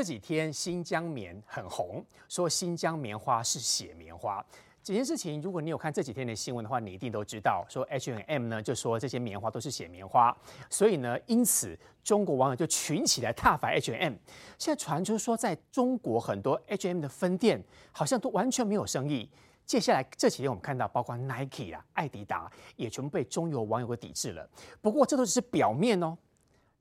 这几天新疆棉很红，说新疆棉花是血棉花。这件事情，如果你有看这几天的新闻的话，你一定都知道，说 H&M 呢就说这些棉花都是血棉花，所以呢，因此中国网友就群起来挞伐 H&M。现在传出说，在中国很多 H&M 的分店好像都完全没有生意。接下来这几天我们看到，包括 Nike 啊、爱迪达也全部被中游网友给抵制了。不过这都只是表面哦，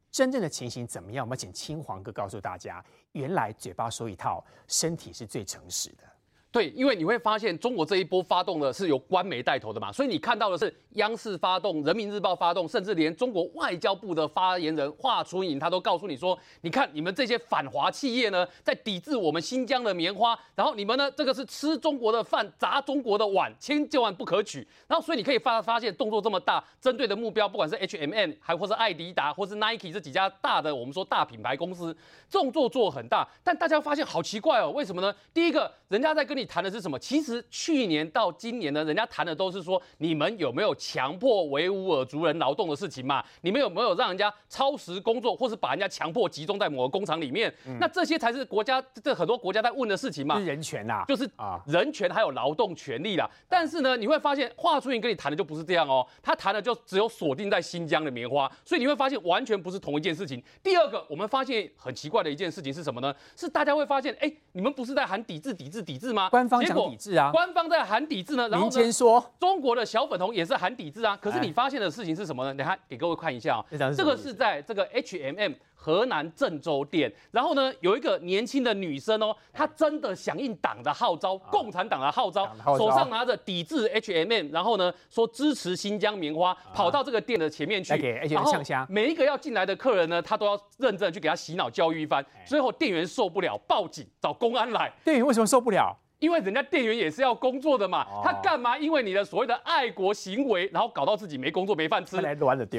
真正的情形怎么样？我们请嶔煌哥告诉大家，原来嘴巴说一套，身体是最诚实的。对，因为你会发现中国这一波发动的是由官媒带头的嘛，所以你看到的是央视发动、人民日报发动，甚至连中国外交部的发言人华春莹他都告诉你说，你看你们这些反华企业呢，在抵制我们新疆的棉花，然后你们呢这个是吃中国的饭、砸中国的碗，千千万不可取。然后所以你可以发发现动作这么大，针对的目标不管是 H M N 还或是爱迪达或是 Nike 这几家大的我们说大品牌公司，动作做很大，但大家发现好奇怪哦，为什么呢？第一个，人家在跟你谈的是什么？其实去年到今年呢，人家谈的都是说，你们有没有强迫维吾尔族人劳动的事情嘛？你们有没有让人家超时工作，或是把人家强迫集中在某个工厂里面？嗯、那这些才是国家这很多国家在问的事情嘛？是人权呐、啊，就是啊，人权还有劳动权利啦。但是呢，你会发现华春莹跟你谈的就不是这样哦，他谈的就只有锁定在新疆的棉花，所以你会发现完全不是同一件事情。第二个，我们发现很奇怪的一件事情是什么呢？是大家会发现，哎，你们不是在喊抵制、抵制、抵制吗？官方讲抵制啊，官方在喊抵制呢。然后呢，说中国的小粉红也是喊抵制啊。可是你发现的事情是什么呢？你看，给各位看一下啊、哦，这个是在这个 H&M 河南郑州店。然后呢，有一个年轻的女生哦，她真的响应党的号召，共产党的号召，手上拿着抵制 HMM，然后呢说支持新疆棉花，跑到这个店的前面去，然后每一个要进来的客人呢，他都要认真去给他洗脑教育一番。最后店员受不了，报警找公安来。店员为什么受不了？因为人家店员也是要工作的嘛，他干嘛？因为你的所谓的爱国行为，然后搞到自己没工作没饭吃，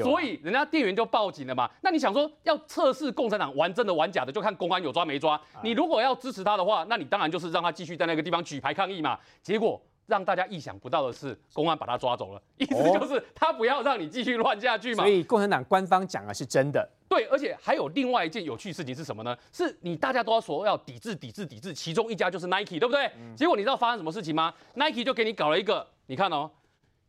所以人家店员就报警了嘛。那你想说要测试共产党玩真的玩假的，就看公安有抓没抓。你如果要支持他的话，那你当然就是让他继续在那个地方举牌抗议嘛。结果让大家意想不到的是，公安把他抓走了，意思就是他不要让你继续乱下去嘛。所以共产党官方讲的是真的。对，而且还有另外一件有趣事情是什么呢？是你大家都要说要抵制、抵制、抵制，其中一家就是 Nike，对不对？嗯、结果你知道发生什么事情吗？Nike 就给你搞了一个，你看哦，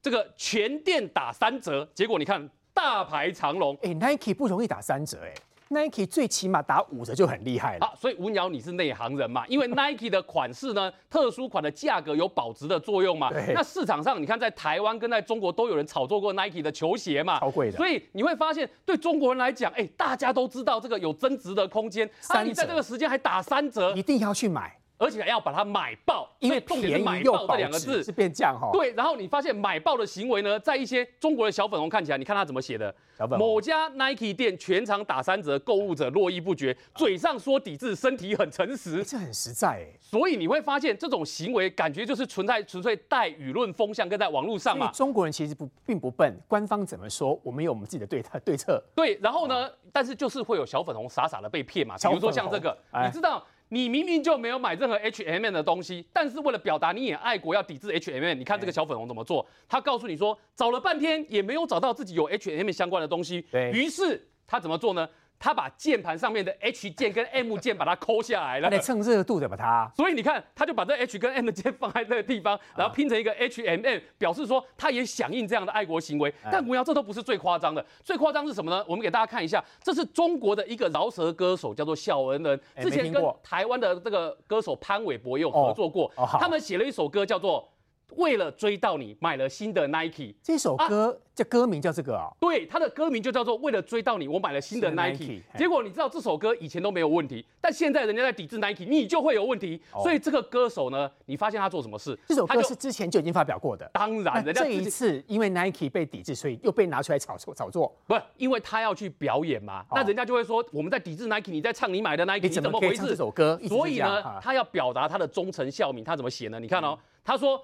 这个全店打三折，结果你看大排长龙。哎，Nike 不容易打三折，哎。Nike 最起码打五折就很厉害了。好，所以吴鸟你是内行人嘛？因为 Nike 的款式呢，特殊款的价格有保值的作用嘛。对。那市场上你看，在台湾跟在中国都有人炒作过 Nike 的球鞋嘛。超贵的。所以你会发现，对中国人来讲，哎，大家都知道这个有增值的空间。三折。你在这个时间还打三折，一定要去买。而且还要把它买爆，因为重点是买爆这两个字是变这样哈。对，然后你发现买爆的行为呢，在一些中国的小粉红看起来，你看他怎么写的？小粉。某家 Nike 店全场打三折，购物者络绎不绝，嘴上说抵制，身体很诚实，这很实在哎。所以你会发现这种行为，感觉就是存在纯粹带舆论风向，跟在网络上嘛。中国人其实不并不笨，官方怎么说，我们有我们自己的对对策。对，然后呢，但是就是会有小粉红傻傻的被骗嘛，比如说像这个，你知道。你明明就没有买任何 H&M 的东西，但是为了表达你也爱国，要抵制 H&M，你看这个小粉红怎么做？他告诉你说，找了半天也没有找到自己有 H&M 相关的东西，于是他怎么做呢？他把键盘上面的 H 键跟 M 键把它抠下来了，他得蹭热度的把它。所以你看，他就把这 H 跟 M 键放在那个地方，然后拼成一个 H M M，表示说他也响应这样的爱国行为。但吴尧，这都不是最夸张的，最夸张是什么呢？我们给大家看一下，这是中国的一个饶舌歌手，叫做小恩人，之前跟台湾的这个歌手潘玮柏也有合作过，他们写了一首歌叫做。为了追到你，买了新的 Nike。这首歌叫、啊、歌名叫这个啊、哦？对，它的歌名就叫做《为了追到你，我买了新的 Nike》。结果你知道这首歌以前都没有问题，但现在人家在抵制 Nike，你就会有问题。哦、所以这个歌手呢，你发现他做什么事？这首歌是之前就已经发表过的。当然，人家这一次因为 Nike 被抵制，所以又被拿出来炒作炒作。不是，因为他要去表演嘛，哦、那人家就会说我们在抵制 Nike，你在唱你买的 Nike，你怎么回事？这首歌，所以呢，他要表达他的忠诚孝民，他怎么写呢？你看哦，他说。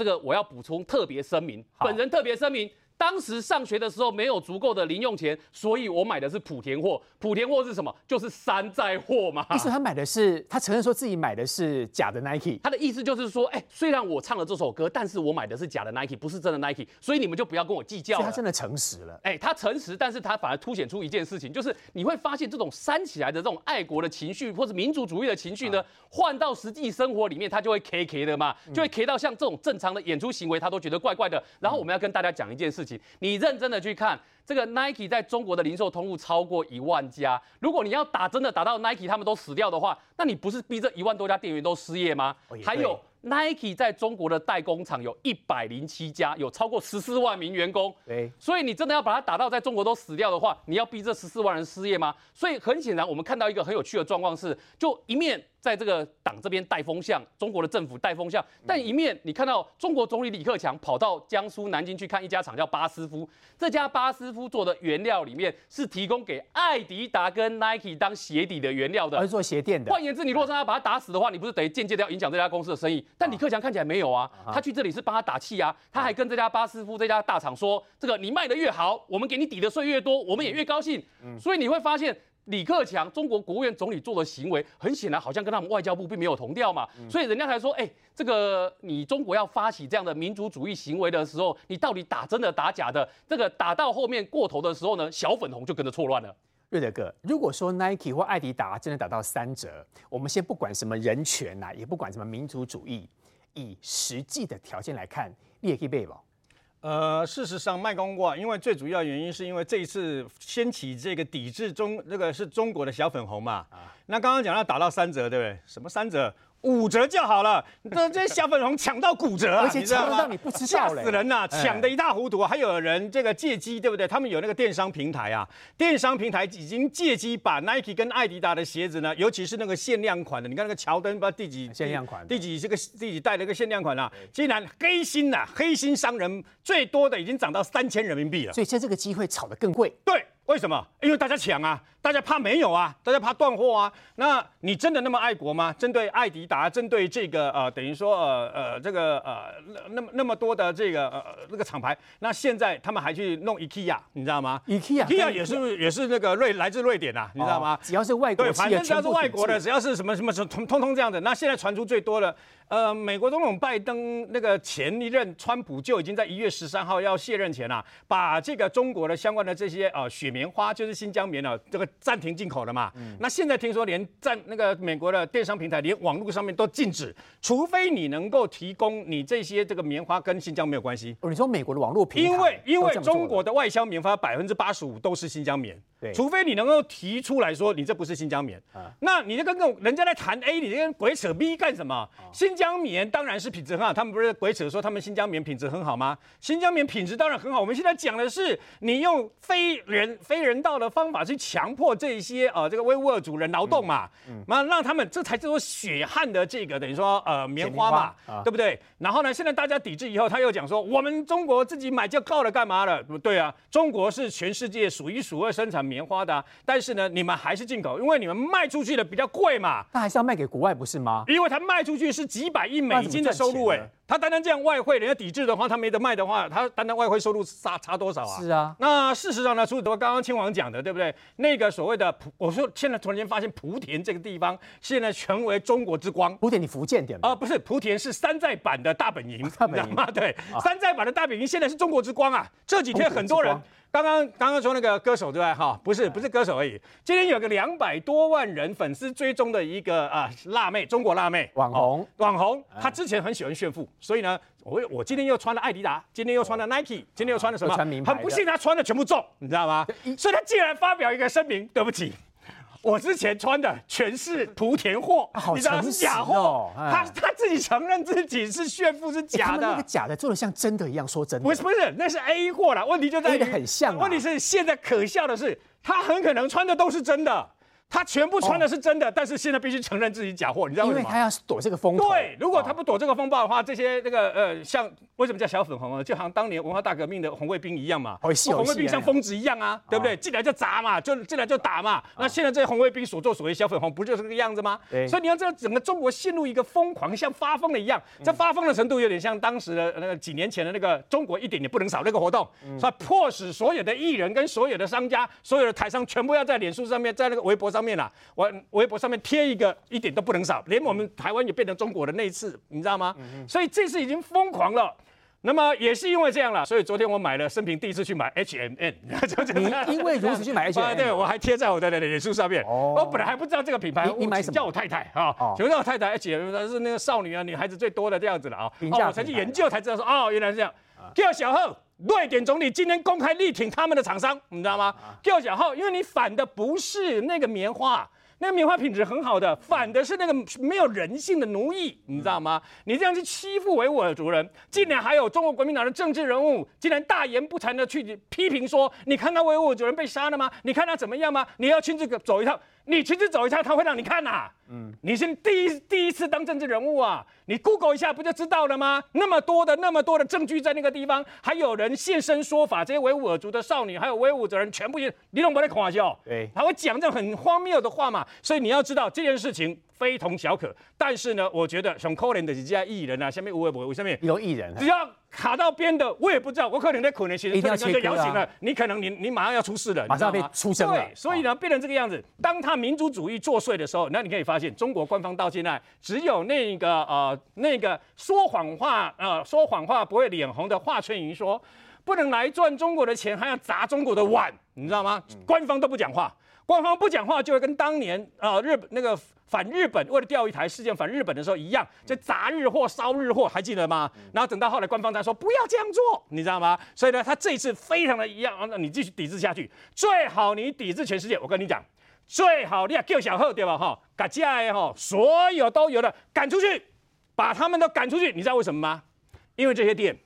这个我要补充特别声明，本人特别声明，当时上学的时候没有足够的零用钱，所以我买的是莆田货。莆田货是什么？就是山寨货嘛。意思他买的是，他承认说自己买的是假的 Nike。他的意思就是说，哎、欸，虽然我唱了这首歌，但是我买的是假的 Nike，不是真的 Nike，所以你们就不要跟我计较。他真的诚实了。哎、欸，他诚实，但是他反而凸显出一件事情，就是你会发现这种煽起来的这种爱国的情绪或者民族主义的情绪呢，换、啊、到实际生活里面，他就会 K K 的嘛，就会 K 到像这种正常的演出行为，他都觉得怪怪的。然后我们要跟大家讲一件事情，你认真的去看这个 Nike 在中国的零售通路超过一万家。如果你要打真的打到 Nike 他们都死掉的话，那你不是逼这一万多家店员都失业吗？还有 Nike 在中国的代工厂有一百零七家，有超过十四万名员工。对，所以你真的要把它打到在中国都死掉的话，你要逼这十四万人失业吗？所以很显然，我们看到一个很有趣的状况是，就一面。在这个党这边带风向，中国的政府带风向，但一面你看到中国总理李克强跑到江苏南京去看一家厂叫巴斯夫，这家巴斯夫做的原料里面是提供给艾迪达跟 Nike 当鞋底的原料的，而是做鞋垫的。换言之，你如果让他把他打死的话，你不是等于间接的要影响这家公司的生意？但李克强看起来没有啊，他去这里是帮他打气啊，他还跟这家巴斯夫这家大厂说，这个你卖的越好，我们给你抵的税越多，我们也越高兴。所以你会发现。李克强，中国国务院总理做的行为，很显然好像跟他们外交部并没有同调嘛，所以人家才说，哎，这个你中国要发起这样的民族主义行为的时候，你到底打真的打假的？这个打到后面过头的时候呢，小粉红就跟着错乱了。瑞德哥，如果说 Nike 或艾迪达真的打到三折，我们先不管什么人权呐、啊，也不管什么民族主义，以实际的条件来看，你也可以背吧。呃，事实上，卖光过，因为最主要原因是因为这一次掀起这个抵制中，那个是中国的小粉红嘛。啊，那刚刚讲到打到三折，对不对？什么三折？五折就好了，这这些小粉红抢到骨折啊，而且抢到你不知道吓死人呐、啊，抢得一塌糊涂。还有人这个借机，对不对？他们有那个电商平台啊，电商平台已经借机把 Nike 跟艾迪达的鞋子呢，尤其是那个限量款的，你看那个乔丹不知道第几限量款，第几这个第几代的一个限量款啊，竟然黑心呐、啊，黑心商人最多的已经涨到三千人民币了，所以趁这个机会炒得更贵。对。为什么？因为大家抢啊，大家怕没有啊，大家怕断货啊。那你真的那么爱国吗？针对爱迪达，针对这个呃，等于说呃呃这个呃那么那么多的这个呃那个厂牌，那现在他们还去弄 IKEA，你知道吗？IKEA，IKEA 也是也是那个瑞来自瑞典呐、啊，你知道吗？只要是外国，对，反正只要是外国的，只要是什么什么什么通通通这样的。那现在传出最多的。呃，美国总统拜登那个前一任川普就已经在一月十三号要卸任前啊，把这个中国的相关的这些呃雪棉花，就是新疆棉啊，这个暂停进口了嘛。嗯。那现在听说连在那个美国的电商平台，连网络上面都禁止，除非你能够提供你这些这个棉花跟新疆没有关系。哦，你说美国的网络平台？因为因为中国的外销棉花百分之八十五都是新疆棉。对。除非你能够提出来说你这不是新疆棉。啊。那你就跟跟人家在谈 A，你跟鬼扯 B 干什么？新。新疆棉当然是品质很好，他们不是鬼扯说他们新疆棉品质很好吗？新疆棉品质当然很好。我们现在讲的是你用非人非人道的方法去强迫这些呃这个维吾尔族人劳动嘛，那、嗯嗯、让他们这才叫做血汗的这个等于说呃棉花嘛，花啊、对不对？然后呢，现在大家抵制以后，他又讲说我们中国自己买就够了，干嘛了？不对啊，中国是全世界数一数二生产棉花的、啊，但是呢，你们还是进口，因为你们卖出去的比较贵嘛。那还是要卖给国外不是吗？因为它卖出去是几。百亿美金的收入哎，他单单这样外汇，人家抵制的话，他没得卖的话，他单单外汇收入差差多少啊？是啊，那事实上呢，除了刚刚亲王讲的，对不对？那个所谓的莆，我说现在突然间发现莆田这个地方现在成为中国之光。莆田，你福建点啊？不是，莆田是山寨版的大本营，大本营对，山寨版的大本营现在是中国之光啊！这几天很多人。刚刚刚刚说那个歌手对吧？哈，不是不是歌手而已。今天有个两百多万人粉丝追踪的一个啊辣妹，中国辣妹网红网红，她之前很喜欢炫富，所以呢，我我今天又穿了艾迪达，今天又穿了 Nike，今天又穿了什么？很不幸，他穿的全部中，你知道吗？所以他竟然发表一个声明，对不起。我之前穿的全是莆田货，你知道是假货。他他自己承认自己是炫富是假的，那个假的做的像真的一样，说真的。不是不是，那是 A 货啦。问题就在于很像。问题是现在可笑的是，他很可能穿的都是真的，他全部穿的是真的，但是现在必须承认自己假货，你知道为什么？因为他要躲这个风暴。对，如果他不躲这个风暴的话，这些那个呃，像为什么叫小粉红啊？就好像当年文化大革命的红卫兵一样嘛，红卫兵像疯子一样啊，哦、对不对？进来就砸嘛，就进来就打嘛。哦、那现在这些红卫兵所作所为，小粉红不就是这个样子吗？所以你要知道，整个中国陷入一个疯狂，像发疯了一样。这发疯的程度有点像当时的那个几年前的那个中国一点也不能少那个活动，嗯、所以迫使所有的艺人跟所有的商家、所有的台商全部要在脸书上面，在那个微博上面啦，我微博上面贴一个一点都不能少，连我们台湾也变成中国的那一次，你知道吗？嗯、所以这次已经疯狂了。那么也是因为这样了，所以昨天我买了生平第一次去买 H&M，你 因为如此去买 H&M，对，我还贴在我的脸书上面。哦，我本来还不知道这个品牌，你买什么？叫我太太啊，请问我太太 H&M 是那个少女啊，女孩子最多的这样子了啊。哦，我才去研究才知道说，哦，原来是这样。叫小贺，瑞典总理今天公开力挺他们的厂商，你知道吗？叫小号，因为你反的不是那个棉花。那个棉花品质很好的，反的是那个没有人性的奴役，你知道吗？你这样去欺负维吾尔族人，竟然还有中国国民党的政治人物，竟然大言不惭的去批评说，你看到维吾尔族人被杀了吗？你看他怎么样吗？你要亲自走一趟。你亲自走一下，他会让你看呐、啊。嗯，你是第一第一次当政治人物啊，你 Google 一下不就知道了吗？那么多的那么多的证据在那个地方，还有人现身说法，这些维吾尔族的少女，还有维吾尔族人，全部也你懂不？在开玩笑，对，他会讲这种很荒谬的话嘛。所以你要知道这件事情。非同小可，但是呢，我觉得像可怜的这些艺人啊，下面我也不会，为什么有艺人？只要卡到边的，我也不知道，我可能在可能其实一定要就摇醒了，你可能你你马上要出事了，马上要被出声了。对，所以呢，变成这个样子。当他民族主义作祟的时候，那你可以发现，中国官方到现在只有那个呃那个说谎话呃说谎话不会脸红的华春莹说，不能来赚中国的钱，还要砸中国的碗，你知道吗？官方都不讲话，官方不讲话就会跟当年啊、呃、日本那个。反日本为了钓鱼台事件反日本的时候一样，就砸日货烧日货，还记得吗？然后等到后来官方才说不要这样做，你知道吗？所以呢，他这一次非常的一样，那你继续抵制下去，最好你抵制全世界。我跟你讲，最好你要救小贺对吧？哈，把家哈所有都有的赶出去，把他们都赶出去。你知道为什么吗？因为这些店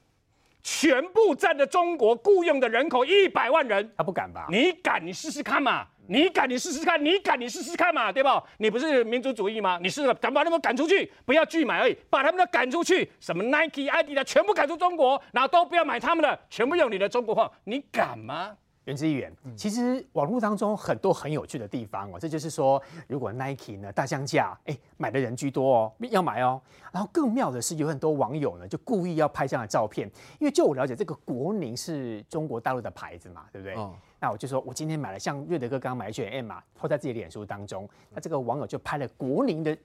全部占着中国雇佣的人口一百万人，他不敢吧？你敢？你试试看嘛。你敢，你试试看，你敢，你试试看嘛，对吧？你不是民族主义吗？你试试敢把他们赶出去，不要拒买而已，把他们都赶出去，什么 Nike、Adidas 全部赶出中国，然后都不要买他们的，全部用你的中国货，你敢吗？元之议员，其实网络当中很多很有趣的地方哦，这就是说，如果 Nike 呢大降价，哎，买的人居多哦，要买哦。然后更妙的是，有很多网友呢就故意要拍这样的照片，因为就我了解，这个国宁是中国大陆的牌子嘛，对不对？哦。那我就说我今天买了，像瑞德哥刚刚买 H&M 嘛，拖在自己的脸书当中，那这个网友就拍了国宁的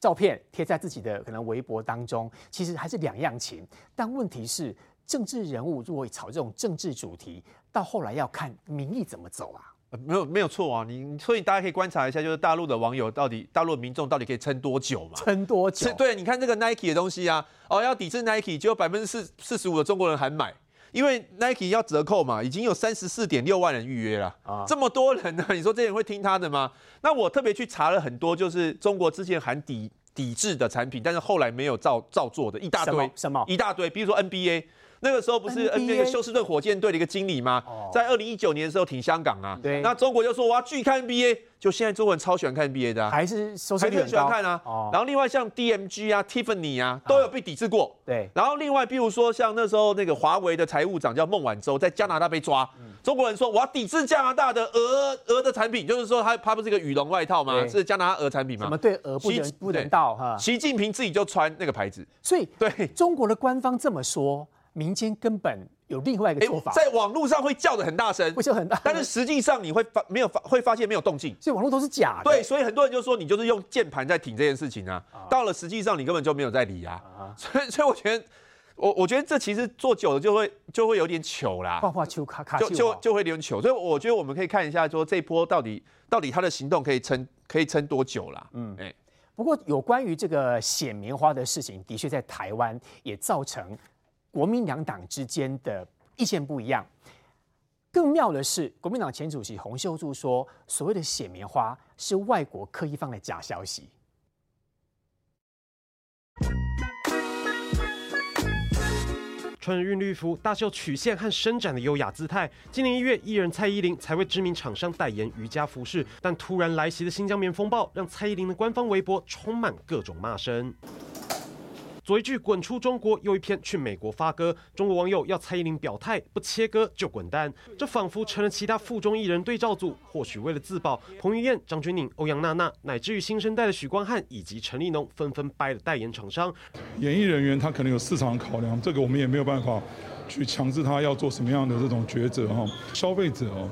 照片贴在自己的可能微博当中，其实还是两样情。但问题是，政治人物如果炒这种政治主题，到后来要看民意怎么走啊？呃、没有没有错啊，你所以大家可以观察一下，就是大陆的网友到底，大陆的民众到底可以撑多久嘛？撑多久？对，你看这个 Nike 的东西啊，哦，要抵制 Nike，就有百分之四四十五的中国人还买，因为 Nike 要折扣嘛，已经有三十四点六万人预约了啊，这么多人呢，你说这些人会听他的吗？那我特别去查了很多，就是中国之前喊抵抵制的产品，但是后来没有照照做的一大堆？什么？一大堆，比如说 NBA。那个时候不是 NBA 休斯顿火箭队的一个经理吗？在二零一九年的时候挺香港啊，对，那中国就说我要拒看 NBA，就现在中国人超喜欢看 NBA 的，啊还是收视率很喜欢看啊。然后另外像 DMG 啊、Tiffany 啊都有被抵制过，对。然后另外比如说像那时候那个华为的财务长叫孟晚舟，在加拿大被抓，中国人说我要抵制加拿大的鹅鹅的产品，就是说他他不是一个羽绒外套吗？是加拿大鹅产品吗？怎么对鹅不人不人道哈？习近平自己就穿那个牌子，所以对中国的官方这么说。民间根本有另外一个说法，在网络上会叫的很大声，会叫很大，但是实际上你会发没有发会发现没有动静，所以网络都是假的。对，所以很多人就说你就是用键盘在挺这件事情啊，到了实际上你根本就没有在理啊，所以所以我觉得我我觉得这其实做久了就会就会有点糗啦，画画球卡卡就就就会有点糗，所以我觉得我们可以看一下说这一波到底到底他的行动可以撑可以撑多久啦。嗯，哎，不过有关于这个写棉花的事情，的确在台湾也造成。国民两党之间的意见不一样，更妙的是，国民党前主席洪秀柱说，所谓的血棉花是外国刻意放的假消息。穿着韵律服，大秀曲线和伸展的优雅姿态。今年一月，艺人蔡依林才为知名厂商代言瑜伽服饰，但突然来袭的新疆棉风暴，让蔡依林的官方微博充满各种骂声。左一句滚出中国，又一篇去美国发歌。中国网友要蔡依林表态，不切割就滚蛋。这仿佛成了其他附中艺人对照组。或许为了自保，彭于晏、张钧甯、欧阳娜娜，乃至于新生代的许光汉以及陈立农，纷纷掰了代言厂商。演艺人员他可能有市场考量，这个我们也没有办法去强制他要做什么样的这种抉择哈。消费者哦。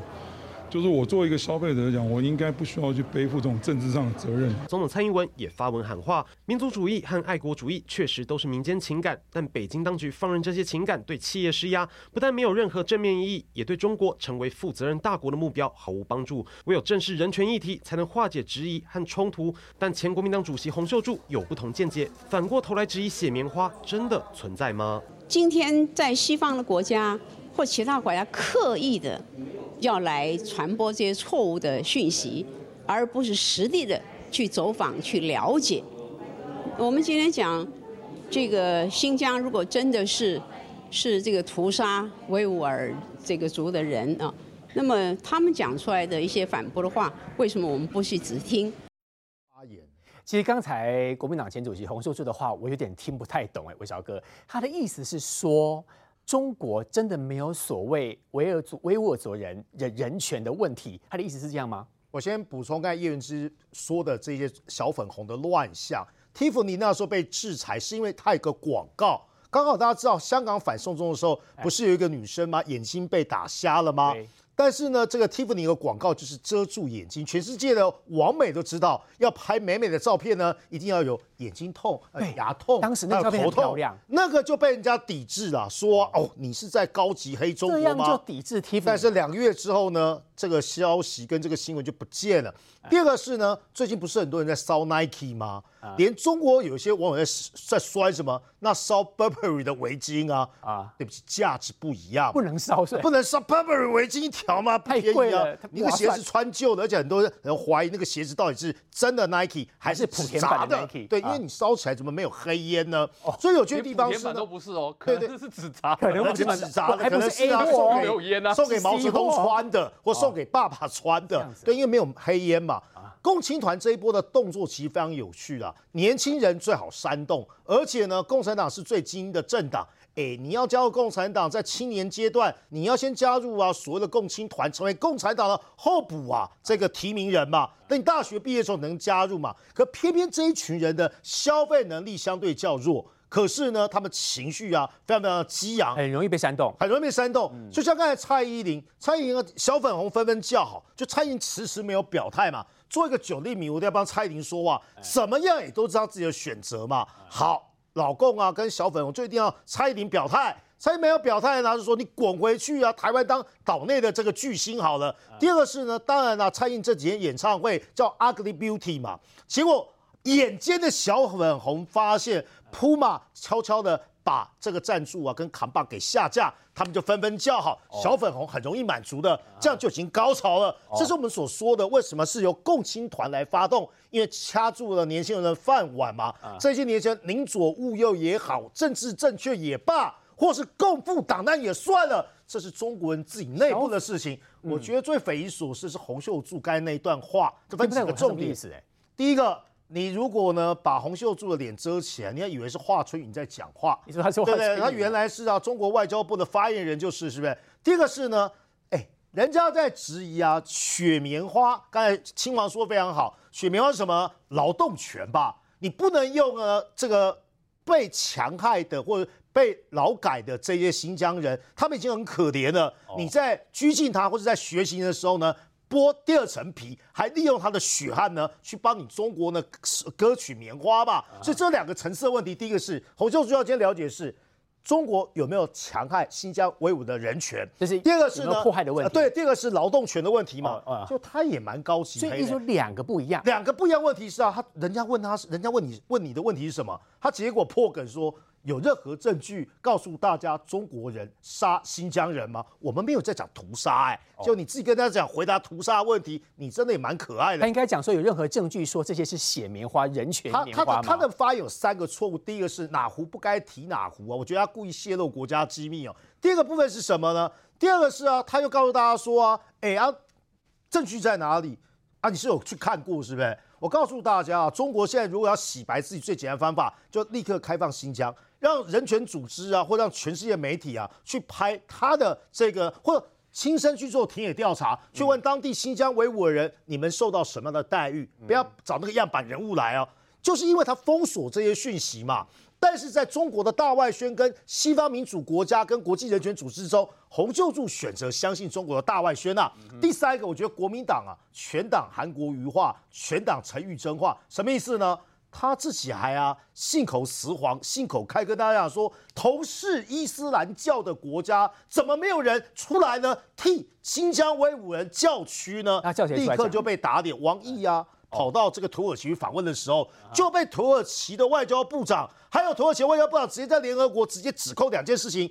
就是我作为一个消费者来讲，我应该不需要去背负这种政治上的责任。总统蔡英文也发文喊话，民族主义和爱国主义确实都是民间情感，但北京当局放任这些情感对企业施压，不但没有任何正面意义，也对中国成为负责任大国的目标毫无帮助。唯有正视人权议题，才能化解质疑和冲突。但前国民党主席洪秀柱有不同见解，反过头来质疑血棉花真的存在吗？今天在西方的国家或其他国家刻意的。要来传播这些错误的讯息，而不是实地的去走访、去了解。我们今天讲这个新疆，如果真的是是这个屠杀维吾尔这个族的人啊，那么他们讲出来的一些反驳的话，为什么我们不去只听？发言。其实刚才国民党前主席洪秀柱的话，我有点听不太懂哎，魏小哥，他的意思是说。中国真的没有所谓维尔族维吾尔族人人人权的问题？他的意思是这样吗？我先补充刚才叶云之说的这些小粉红的乱象。Tiffany 那时候被制裁是因为他有个广告，刚好大家知道香港反送中的时候，不是有一个女生吗？眼睛被打瞎了吗？但是呢，这个 Tiffany 的广告就是遮住眼睛，全世界的网美都知道，要拍美美的照片呢，一定要有眼睛痛、牙痛，当时那个照片很漂亮，那个就被人家抵制了，说哦，你是在高级黑中国吗？这样就抵制 Tiffany。但是两个月之后呢，这个消息跟这个新闻就不见了。第二个是呢，最近不是很多人在烧 Nike 吗？连中国有些网友在在摔什么？那烧 Burberry 的围巾啊啊！对不起，价值不一样，不能烧，不能烧 Burberry 围巾一条吗？太贵了，你个鞋子穿旧了，而且很多人怀疑那个鞋子到底是真的 Nike 还是莆田版的 Nike？对，因为你烧起来怎么没有黑烟呢？所以有些地方是都不是哦，对对，是纸扎，可能是纸扎的，可能是啊，送给送给毛泽东穿的，或送给爸爸穿的，对，因为没有黑烟嘛。共青团这一波的动作其实非常有趣啊，年轻人最好煽动，而且呢，共产党是最精英的政党，哎，你要加入共产党，在青年阶段，你要先加入啊，所谓的共青团，成为共产党的候补啊，这个提名人嘛，等你大学毕业的时候能加入嘛，可偏偏这一群人的消费能力相对较弱。可是呢，他们情绪啊，非常非常的激昂，很容易被煽动，很容易被煽动。就像刚才蔡依林，蔡依林的小粉红纷纷叫好，就蔡依林迟迟没有表态嘛。做一个九粒米，我都要帮蔡依林说话，怎么样也都知道自己的选择嘛。好，老共啊，跟小粉红就一定要蔡依林表态，蔡依林没有表态，呢就说你滚回去啊，台湾当岛内的这个巨星好了。第二个是呢，当然了，蔡依林这几天演唱会叫 Ugly Beauty 嘛，结果眼尖的小粉红发现。Puma 悄悄的把这个赞助啊跟扛把给下架，他们就纷纷叫好。小粉红很容易满足的，这样就已经高潮了。这是我们所说的，为什么是由共青团来发动？因为掐住了年轻人的饭碗嘛。这些年轻人宁左勿右也好，政治正确也罢，或是共赴党难也算了，这是中国人自己内部的事情。我觉得最匪夷所思是洪秀柱刚才那一段话，这分几个重点。第一个。你如果呢把洪秀柱的脸遮起来，你还以为是华春莹在讲话？你说他是华春莹？对对，他原来是啊，中国外交部的发言人，就是是不是？第一个是呢，哎，人家在质疑啊，雪棉花。刚才亲王说的非常好，雪棉花是什么？劳动权吧？你不能用呢这个被强害的或者被劳改的这些新疆人，他们已经很可怜了。你在拘禁他或者在学习的时候呢？剥第二层皮，还利用他的血汗呢，去帮你中国呢割取棉花吧。所以这两个层次的问题，第一个是洪秀柱要先了解是，中国有没有强害新疆维吾的人权？这是第二个是呢迫害的问题。对，第二个是劳动权的问题嘛。就他也蛮高级。所以你说两个不一样，两个不一样问题是啊，他人家问他是，人家问你问你的问题是什么？他结果破梗说。有任何证据告诉大家中国人杀新疆人吗？我们没有在讲屠杀，哎，就你自己跟大家讲回答屠杀问题，你真的也蛮可爱的。他应该讲说有任何证据说这些是血棉花、人权棉花他？他他的发言有三个错误，第一个是哪壶不该提哪壶啊，我觉得他故意泄露国家机密哦。第二个部分是什么呢？第二个是啊，他又告诉大家说啊，哎啊，证据在哪里啊？你是有去看过是不是？我告诉大家啊，中国现在如果要洗白自己，最简单的方法就立刻开放新疆，让人权组织啊，或让全世界媒体啊去拍他的这个，或者亲身去做田野调查，去问当地新疆维吾尔人，你们受到什么样的待遇？不要找那个样板人物来哦，就是因为他封锁这些讯息嘛。但是在中国的大外宣跟西方民主国家跟国际人权组织中，洪秀柱选择相信中国的大外宣啊。第三个，我觉得国民党啊，全党韩国瑜化，全党陈玉珍化，什么意思呢？他自己还啊信口雌黄，信口开跟大家讲说，同是伊斯兰教的国家，怎么没有人出来呢？替新疆维吾人叫屈呢？立刻就被打脸。王毅啊。跑到这个土耳其访问的时候，就被土耳其的外交部长，还有土耳其外交部长直接在联合国直接指控两件事情。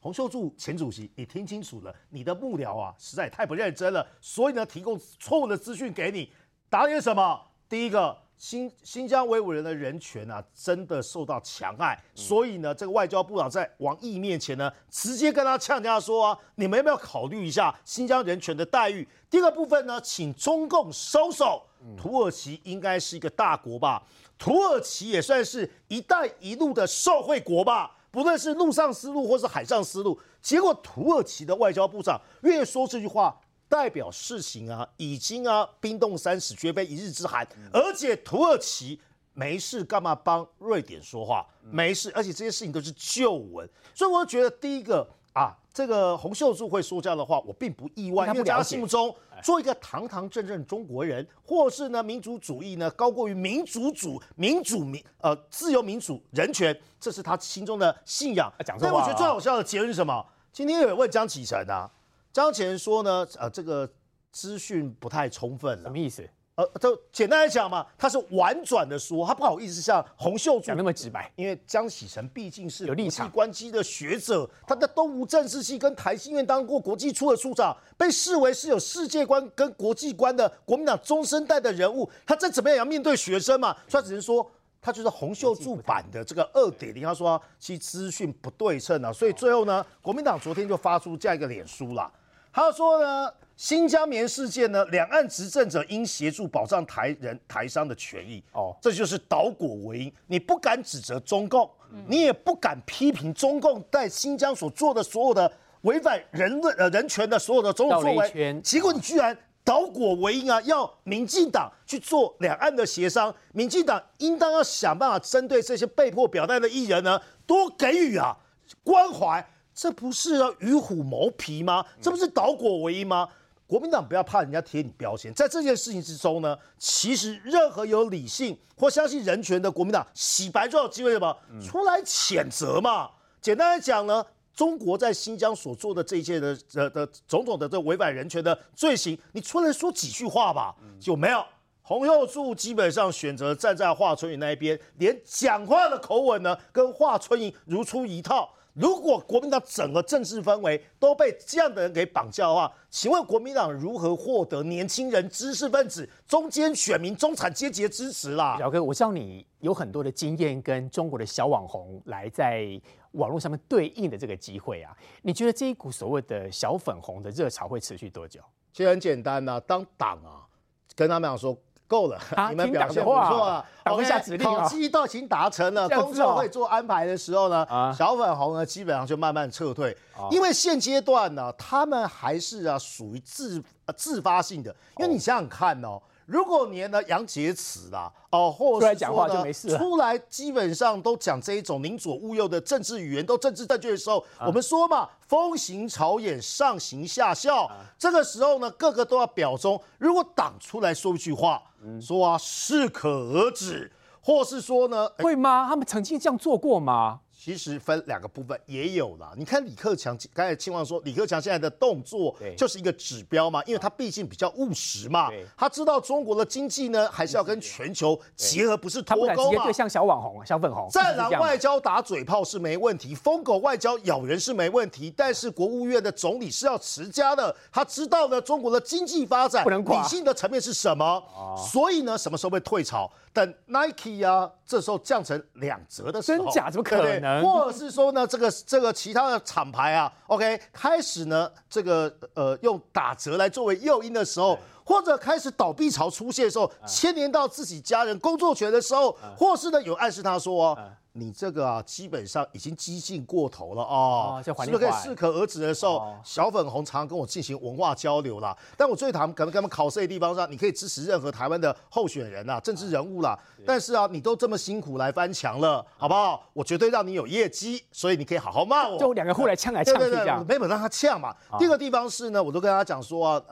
洪秀柱前主席，你听清楚了，你的幕僚啊实在也太不认真了，所以呢提供错误的资讯给你，打脸什么？第一个。新新疆维吾人的人权啊，真的受到强害，所以呢，这个外交部长在王毅面前呢，直接跟他呛呛说啊，你们要不要考虑一下新疆人权的待遇？第二个部分呢，请中共收手。土耳其应该是一个大国吧？土耳其也算是一带一路的受惠国吧？不论是陆上丝路或是海上丝路，结果土耳其的外交部长越说这句话。代表事情啊，已经啊冰冻三尺，绝非一日之寒。而且土耳其没事干嘛帮瑞典说话？没事，而且这些事情都是旧闻。所以我觉得第一个啊，这个洪秀柱会说这样的话，我并不意外，因为在他心目中做一个堂堂正正中国人，或是呢民族主义呢高过于民主主民主民呃自由民主人权，这是他心中的信仰。所以我觉得最好笑的结论是什么？今天有人问江启臣啊。张前说呢，呃，这个资讯不太充分了，什么意思？呃，就简单来讲嘛，他是婉转的说，他不好意思像洪秀柱讲那么直白，因为江启臣毕竟是有国际关系的学者，他在东吴政治系跟台新院当过国际处的处长，被视为是有世界观跟国际观的国民党中生代的人物，他再怎么样也要面对学生嘛，所以他只能说他就是洪秀柱版的这个二点零，他说其资讯不对称啊，所以最后呢，国民党昨天就发出这样一个脸书啦。他说呢，新疆棉事件呢，两岸执政者应协助保障台人台商的权益。哦，这就是倒果为因。你不敢指责中共，你也不敢批评中共在新疆所做的所有的违反人论呃人权的所有的种种作为。结果你居然倒果为因啊，要民进党去做两岸的协商。民进党应当要想办法针对这些被迫表态的艺人呢，多给予啊关怀。这不是要与虎谋皮吗？这不是倒果为因吗？国民党不要怕人家贴你标签，在这件事情之中呢，其实任何有理性或相信人权的国民党，洗白就有机会什么出来谴责嘛。简单来讲呢，中国在新疆所做的这一切的的的种种的这违反人权的罪行，你出来说几句话吧，就没有。洪秀柱基本上选择站在华春莹那一边，连讲话的口吻呢，跟华春莹如出一套。如果国民党整个政治氛围都被这样的人给绑架的话，请问国民党如何获得年轻人、知识分子、中间选民、中产阶级的支持啦？小哥，我知道你有很多的经验跟中国的小网红来在网络上面对应的这个机会啊，你觉得这一股所谓的小粉红的热潮会持续多久？其实很简单呐、啊，当党啊跟他们讲说。够了，你们表现不错啊。OK，下指令考绩都已经达成了，工作会做安排的时候呢，小粉红呢基本上就慢慢撤退，因为现阶段呢，他们还是啊属于自自发性的，因为你想想看哦。如果连呢杨洁篪啦，哦，或者说呢出来基本上都讲这一种宁左勿右的政治语言，都政治正确的时候，我们说嘛，风行草偃，上行下效。这个时候呢，个个都要表忠。如果党出来说一句话，说啊适可而止，或是说呢，会吗？他们曾经这样做过吗？其实分两个部分，也有啦。你看李克强刚才青望说，李克强现在的动作就是一个指标嘛，因为他毕竟比较务实嘛，他知道中国的经济呢还是要跟全球结合，不是脱钩嘛。他不敢直接对像小网红、小粉红。战狼外交打嘴炮是没问题，疯狗外交咬人是没问题，但是国务院的总理是要持家的，他知道呢中国的经济发展理性的层面是什么，所以呢什么时候会退潮？等 Nike 啊，这时候降成两折的时候，真假？怎么可能？或者是说呢，这个这个其他的厂牌啊，OK，开始呢，这个呃用打折来作为诱因的时候，或者开始倒闭潮出现的时候，牵连到自己家人工作权的时候，或是呢有暗示他说哦。你这个啊，基本上已经激进过头了哦，是不是可以适可而止的时候？哦、小粉红常常跟我进行文化交流啦，但我最讨厌可能跟他们考试的地方上，你可以支持任何台湾的候选人啊，政治人物啦。但是啊，你都这么辛苦来翻墙了，好不好？我绝对让你有业绩，所以你可以好好骂我。就两个互来呛来呛去这样，对对对，没本让他呛嘛。第二个地方是呢，我都跟他讲说啊。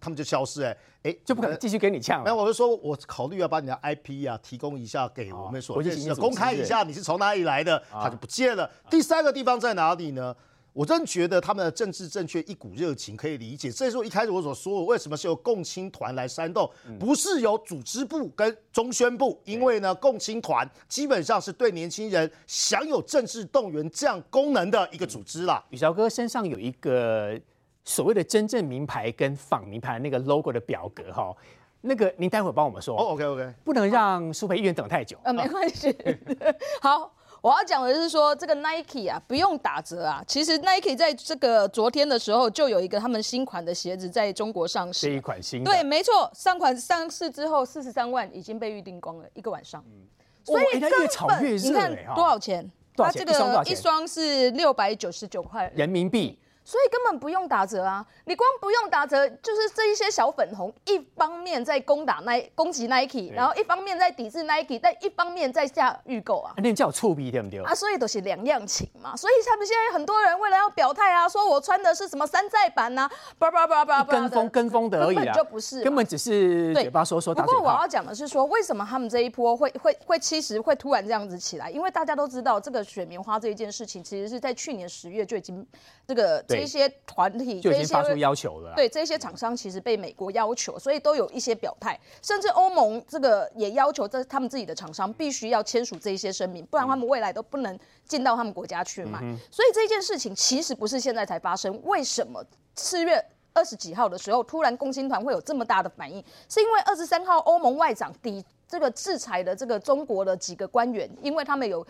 他们就消失哎哎，就不可能继续给你呛了。没有，我就说我考虑要把你的 IP 啊提供一下给我们所认识的，公开一下你是从哪里来的，他就不见了。第三个地方在哪里呢？我真觉得他们的政治正确一股热情可以理解。这是我一开始我所说的，为什么是由共青团来煽动，不是由组织部跟中宣部？因为呢，共青团基本上是对年轻人享有政治动员这样功能的一个组织啦。宇韶哥身上有一个。所谓的真正名牌跟仿名牌那个 logo 的表格哈，那个您待会帮我们说。哦，OK OK，不能让苏培议员等太久。呃，没关系。好，我要讲的是说这个 Nike 啊，不用打折啊。其实 Nike 在这个昨天的时候就有一个他们新款的鞋子在中国上市。这一款新。对，没错，上款上市之后四十三万已经被预定光了，一个晚上。嗯。所以根本越炒越热，你看多少钱？多少钱？它这个一双是六百九十九块人民币。所以根本不用打折啊！你光不用打折，就是这一些小粉红一方面在攻打 Nike 攻击 Nike，然后一方面在抵制 Nike，但一方面在下预购啊。那叫触逼对不对？啊，所以都是两样情嘛。所以他们现在很多人为了要表态啊，说我穿的是什么山寨版呐，叭叭叭叭叭，跟风跟风的而已啊，根本就不是，根本只是嘴巴说说。不过我要讲的是说，为什么他们这一波会会会其实会突然这样子起来？因为大家都知道，这个雪棉花这一件事情，其实是在去年十月就已经这个这一些团。就已经发出要求了。对，这些厂商其实被美国要求，所以都有一些表态，甚至欧盟这个也要求这他们自己的厂商必须要签署这一些声明，不然他们未来都不能进到他们国家去卖。嗯、所以这件事情其实不是现在才发生。为什么四月二十几号的时候，突然共青团会有这么大的反应？是因为二十三号欧盟外长抵。这个制裁的这个中国的几个官员，因为他们有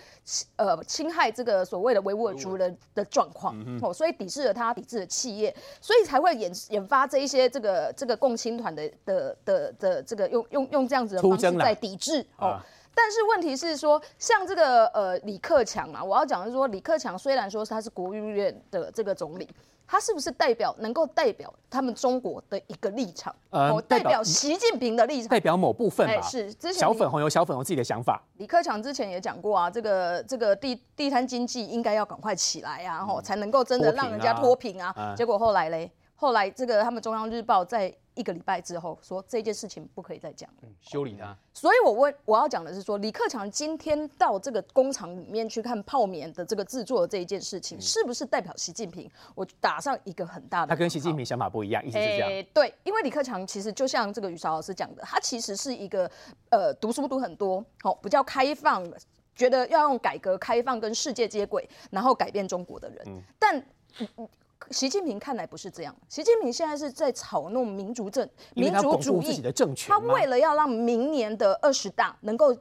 呃侵害这个所谓的维吾尔族人的状况哦，所以抵制了他，抵制了企业，所以才会引引发这一些这个这个共青团的的的的这个用用用这样子的方式在抵制哦。但是问题是说，像这个呃李克强啊，我要讲的是说，李克强虽然说他是国务院的这个总理。他是不是代表能够代表他们中国的一个立场？呃，代表习近平的立场，代表某部分吧。欸、是之前小粉红有小粉红自己的想法。李克强之前也讲过啊，这个这个地地摊经济应该要赶快起来啊，吼、嗯，才能够真的让人家脱贫啊。啊结果后来嘞，后来这个他们中央日报在。一个礼拜之后，说这件事情不可以再讲，修理他。所以我问我要讲的是说，李克强今天到这个工厂里面去看泡棉的这个制作的这一件事情，是不是代表习近平？我打上一个很大的。他跟习近平想法不一样，意思是这样。欸、对，因为李克强其实就像这个于韶老师讲的，他其实是一个呃读书读很多，好比较开放，觉得要用改革开放跟世界接轨，然后改变中国的人。嗯、但。习近平看来不是这样，习近平现在是在炒弄民族政、民族主义，他为了要让明年的二十大能够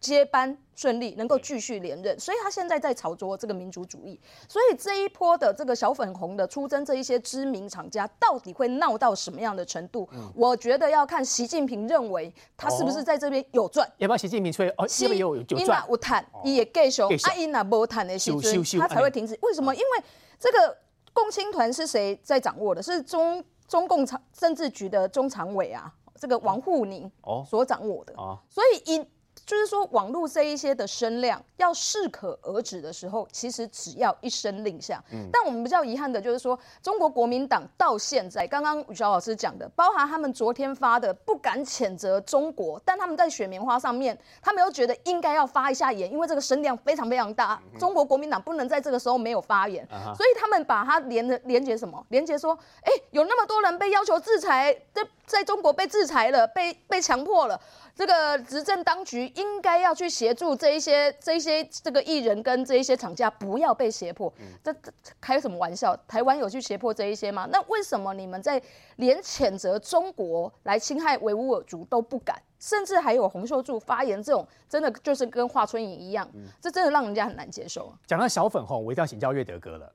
接班顺利，能够继续连任，所以他现在在炒作这个民族主义。所以这一波的这个小粉红的出征，这一些知名厂家到底会闹到什么样的程度？嗯、我觉得要看习近平认为他是不是在这边有赚。要不要习近平吹？哦，这边有有赚。那我谈，也继续，啊，伊那无谈的时候，他才会停止。为什么？因为这个。共青团是谁在掌握的？是中中共常政治局的中常委啊，这个王沪宁所掌握的。哦，所以一。就是说，网络这一些的声量要适可而止的时候，其实只要一声令下。嗯。但我们比较遗憾的就是说，中国国民党到现在，刚刚宇韶老师讲的，包含他们昨天发的不敢谴责中国，但他们在雪棉花上面，他们又觉得应该要发一下言，因为这个声量非常非常大。中国国民党不能在这个时候没有发言，所以他们把它连的连接什么？连接说，哎，有那么多人被要求制裁，在在中国被制裁了，被被强迫了。这个执政当局应该要去协助这一些、这一些这个艺人跟这一些厂家不要被胁迫。这这开什么玩笑？台湾有去胁迫这一些吗？那为什么你们在连谴责中国来侵害维吾尔族都不敢？甚至还有洪秀柱发言这种，真的就是跟华春莹一样，这真的让人家很难接受。讲到小粉红，我一定要请教岳德哥了。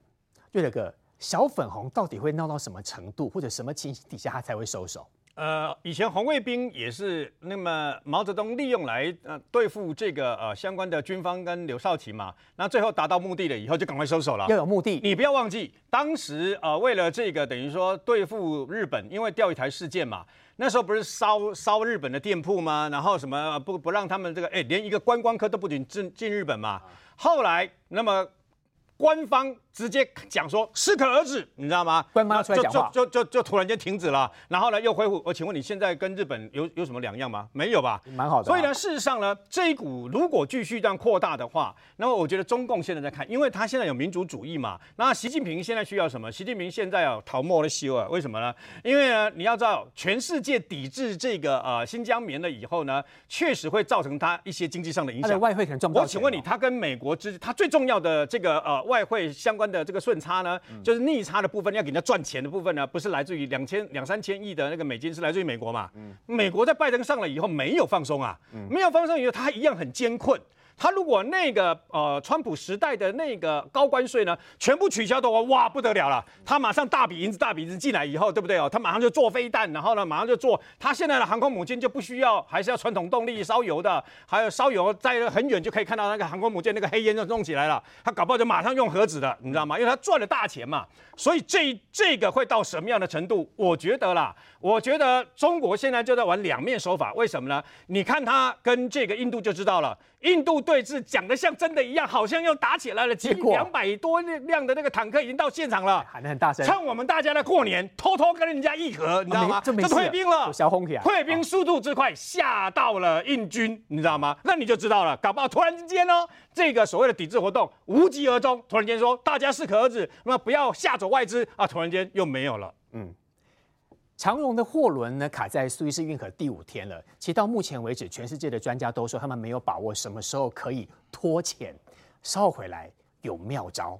岳德哥，小粉红到底会闹到什么程度，或者什么情形底下他才会收手？呃，以前红卫兵也是那么毛泽东利用来呃对付这个呃相关的军方跟刘少奇嘛，那最后达到目的了以后就赶快收手了。要有目的，你不要忘记，当时呃为了这个等于说对付日本，因为钓鱼台事件嘛，那时候不是烧烧日本的店铺吗？然后什么不不让他们这个哎连一个观光客都不准进进日本嘛。后来那么官方。直接讲说适可而止，你知道吗？官方出来讲话，就就就就就突然间停止了，然后呢又恢复。我请问你现在跟日本有有什么两样吗？没有吧？蛮好的。所以呢，事实上呢，这一股如果继续这样扩大的话，那么我觉得中共现在在看，因为他现在有民族主义嘛。那习近平现在需要什么？习近平现在要讨莫的修啊？为什么呢？因为呢，你要知道，全世界抵制这个呃新疆棉了以后呢，确实会造成他一些经济上的影响。外汇可能赚不到钱。我请问你，他跟美国之他最重要的这个呃外汇相关。的这个顺差呢，就是逆差的部分，要给人家赚钱的部分呢，不是来自于两千两三千亿的那个美金，是来自于美国嘛？美国在拜登上了以后没有放松啊，没有放松以后，他一样很艰困。他如果那个呃，川普时代的那个高关税呢，全部取消的话，哇，不得了了！他马上大笔银子、大笔银子进来以后，对不对哦？他马上就做飞弹，然后呢，马上就做。他现在的航空母舰就不需要，还是要传统动力烧油的，还有烧油在很远就可以看到那个航空母舰那个黑烟就弄起来了。他搞不好就马上用核子的，你知道吗？因为他赚了大钱嘛。所以这这个会到什么样的程度？我觉得啦，我觉得中国现在就在玩两面手法。为什么呢？你看他跟这个印度就知道了。印度对峙讲得像真的一样，好像又打起来了，几两百多辆的那个坦克已经到现场了，喊得很大声，趁我们大家的过年，偷偷跟人家议和，你知道吗？就退兵了，小红退兵速度之快，吓到了印军，你知道吗？那你就知道了，搞不好突然之间呢，这个所谓的抵制活动无疾而终，突然间说大家适可而止，那么不要吓走外资啊，突然间又没有了，嗯。长荣的货轮呢，卡在苏伊士运河第五天了。其实到目前为止，全世界的专家都说他们没有把握什么时候可以脱浅。稍后回来有妙招。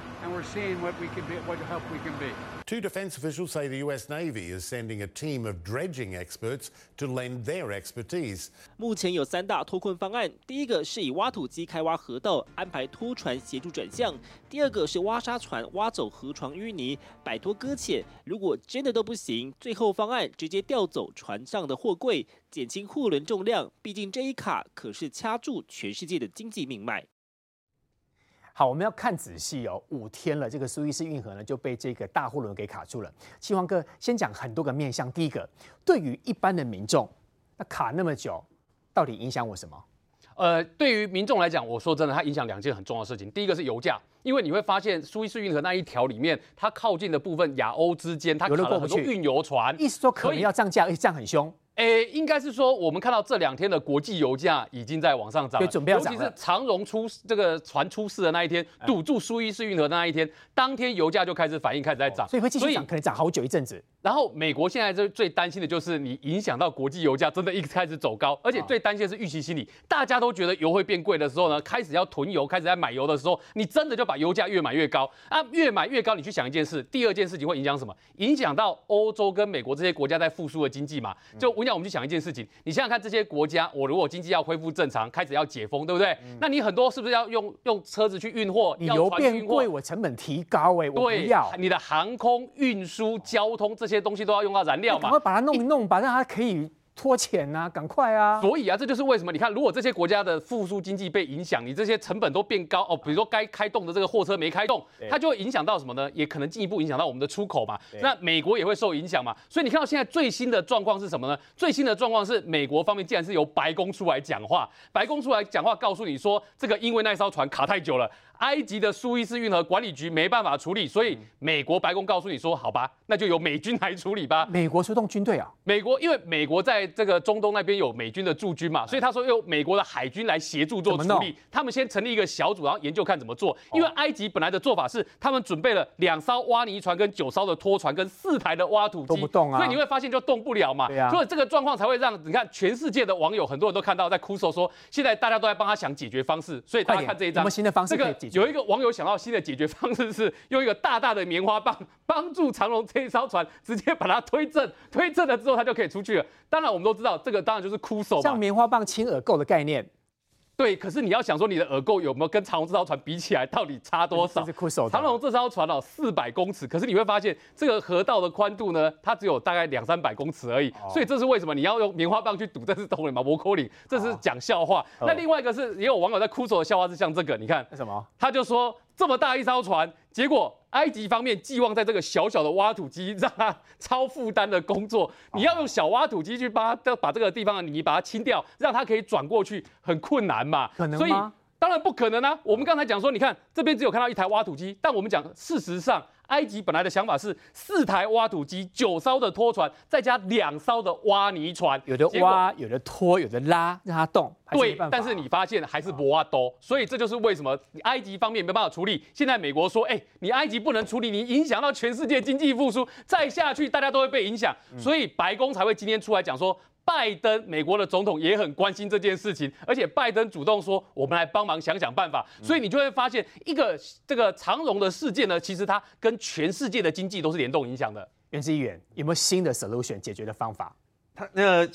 we're seeing what we can be, what help we can be. Two defense officials say the U.S. Navy is sending a team of dredging experts to lend their expertise. 目前有三大脱困方案，第一个是以挖土机开挖河道，安排拖船协助转向；第二个是挖沙船挖走河床淤泥，摆脱搁浅；如果真的都不行，最后方案直接调走船上的货柜，减轻货轮重量。毕竟这一卡可是掐住全世界的经济命脉。好，我们要看仔细哦。五天了，这个苏伊士运河呢就被这个大货轮给卡住了。嶔煌哥先讲很多个面向。第一个，对于一般的民众，那卡那么久，到底影响我什么？呃，对于民众来讲，我说真的，它影响两件很重要的事情。第一个是油价，因为你会发现苏伊士运河那一条里面，它靠近的部分亚欧之间，它卡了很多运油船，意思说可能要涨价，而且涨很凶。诶，应该是说，我们看到这两天的国际油价已经在往上涨了，准备要涨。尤其是长荣出这个船出事的那一天，堵住苏伊士运河的那一天，当天油价就开始反应，开始在涨，所以会继续涨，可能涨好久一阵子。然后美国现在最最担心的就是你影响到国际油价，真的一开始走高，而且最担心的是预期心理，大家都觉得油会变贵的时候呢，开始要囤油，开始在买油的时候，你真的就把油价越买越高啊，越买越高。你去想一件事，第二件事情会影响什么？影响到欧洲跟美国这些国家在复苏的经济嘛？就我讲，我们去想一件事情。你想想看，这些国家，我如果经济要恢复正常，开始要解封，对不对？嗯、那你很多是不是要用用车子去运货？你油变贵，我成本提高、欸，哎，我不要。你的航空运输、交通这些东西都要用到燃料嘛？赶快把它弄一弄，把让它可以。拖钱啊，赶快啊！所以啊，这就是为什么你看，如果这些国家的复苏经济被影响，你这些成本都变高哦。比如说该开动的这个货车没开动，它就会影响到什么呢？也可能进一步影响到我们的出口嘛。那美国也会受影响嘛。所以你看到现在最新的状况是什么呢？最新的状况是美国方面竟然是由白宫出来讲话，白宫出来讲话告诉你说，这个因为那艘船卡太久了。埃及的苏伊士运河管理局没办法处理，所以美国白宫告诉你说：“好吧，那就由美军来处理吧。”美国出动军队啊？美国因为美国在这个中东那边有美军的驻军嘛，所以他说用美国的海军来协助做处理。他们先成立一个小组，然后研究看怎么做。因为埃及本来的做法是，他们准备了两艘挖泥船、跟九艘的拖船、跟四台的挖土机，动不动啊，所以你会发现就动不了嘛。对啊。所以这个状况才会让你看全世界的网友很多人都看到在哭诉说，现在大家都在帮他想解决方式。所以大家看这一张，什么新的方式？这个有一个网友想到新的解决方式是用一个大大的棉花棒 帮助长龙这一艘船直接把它推正，推正了之后它就可以出去了。当然我们都知道这个当然就是哭手，像棉花棒亲耳垢的概念。对，可是你要想说你的耳垢有没有跟长龙这艘船比起来，到底差多少？是手长龙这艘船哦，四百公尺，可是你会发现这个河道的宽度呢，它只有大概两三百公尺而已。哦、所以这是为什么你要用棉花棒去堵？这是懂了吗？摩柯岭，这是讲笑话。哦、那另外一个是也有网友在哭手的笑话是像这个，你看什么？他就说这么大一艘船，结果。埃及方面寄望在这个小小的挖土机，让它超负担的工作，你要用小挖土机去把它把这个地方的泥把它清掉，让它可以转过去，很困难嘛？可能吗？所以当然不可能啊！我们刚才讲说，你看这边只有看到一台挖土机，但我们讲事实上。埃及本来的想法是四台挖土机、九艘的拖船，再加两艘的挖泥船，有的挖，有的拖，有的拉，让它动。对，但是你发现还是不挖多，所以这就是为什么埃及方面没办法处理。现在美国说，哎，你埃及不能处理，你影响到全世界经济复苏，再下去大家都会被影响，所以白宫才会今天出来讲说。拜登，美国的总统也很关心这件事情，而且拜登主动说：“我们来帮忙想想办法。”所以你就会发现，一个这个长荣的事件呢，其实它跟全世界的经济都是联动影响的。元之议员有没有新的 solution 解决的方法？他那个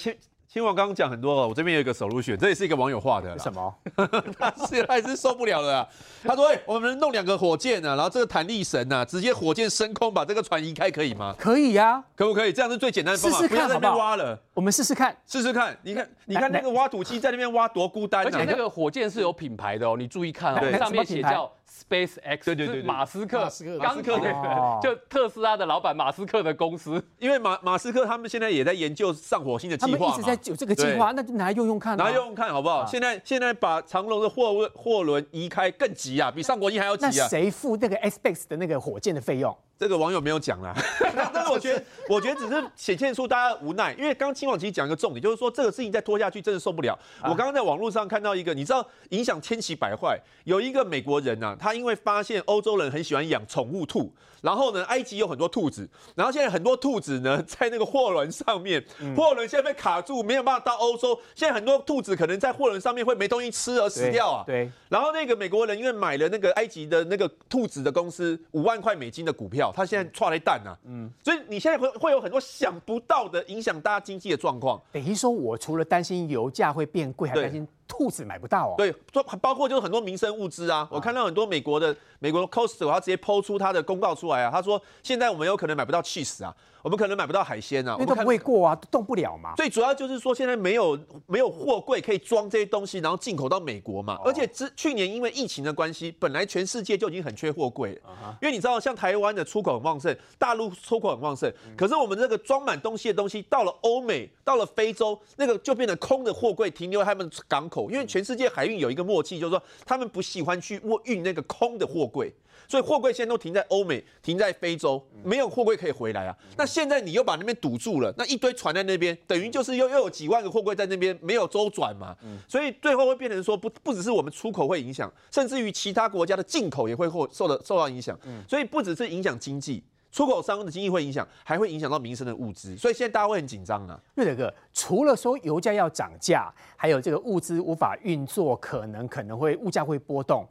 亲亲王刚刚讲很多了，我这边有一个 solution，这也是一个网友画的。什么？他是还是受不了了、啊。他说：“哎、欸，我们弄两个火箭啊，然后这个弹力绳啊，直接火箭升空，把这个船移开，可以吗？”可以呀、啊，可不可以？这样是最简单的方法。试试看好不好？不要在那边挖了。我们试试看，试试看。你看，你看那个挖土机在那边挖多孤单、啊。而且那个火箭是有品牌的哦，你注意看哦，对上面写叫 Space X，对对对，马斯克，马斯克，马斯克的，就特斯拉的老板马斯克的公司。因为马马斯克他们现在也在研究上火星的计划，他们一直在有这个计划，那就拿来用用看，拿来用用看好不好？现在现在把长龙的货货轮移开更急啊，比上火星还要急啊。那谁付那个 SpaceX 的那个火箭的费用？这个网友没有讲啦，但是我觉得，我觉得只是显现出大家无奈，因为刚刚亲王其实讲一个重点，就是说这个事情再拖下去真的受不了。我刚刚在网络上看到一个，你知道影响千奇百怪，有一个美国人啊，他因为发现欧洲人很喜欢养宠物兔，然后呢，埃及有很多兔子，然后现在很多兔子呢在那个货轮上面，货轮现在被卡住，没有办法到欧洲，现在很多兔子可能在货轮上面会没东西吃而死掉啊。对。然后那个美国人因为买了那个埃及的那个兔子的公司五万块美金的股票。他现在踹了一蛋啊，嗯，所以你现在会会有很多想不到的影响大家经济的状况。等于说，我除了担心油价会变贵，还担心兔子买不到哦。对，包括就是很多民生物资啊，我看到很多美国的美国的 Costco，他直接抛出他的公告出来啊，他说现在我们有可能买不到 cheese 啊。我们可能买不到海鲜啊，因为都不会过啊，都动不了嘛。最主要就是说，现在没有没有货柜可以装这些东西，然后进口到美国嘛。哦、而且之去年因为疫情的关系，本来全世界就已经很缺货柜了。啊、哈因为你知道，像台湾的出口很旺盛，大陆出口很旺盛，嗯、可是我们这个装满东西的东西到了欧美，到了非洲，那个就变成空的货柜停留在他们港口。因为全世界海运有一个默契，就是说他们不喜欢去运那个空的货柜。所以货柜现在都停在欧美，停在非洲，没有货柜可以回来啊。那现在你又把那边堵住了，那一堆船在那边，等于就是又又有几万个货柜在那边没有周转嘛。所以最后会变成说，不不只是我们出口会影响，甚至于其他国家的进口也会受受到影响。所以不只是影响经济，出口商的经济会影响，还会影响到民生的物资。所以现在大家会很紧张啊。瑞德哥，除了说油价要涨价，还有这个物资无法运作，可能可能会物价会波动。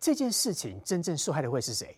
这件事情真正受害的会是谁？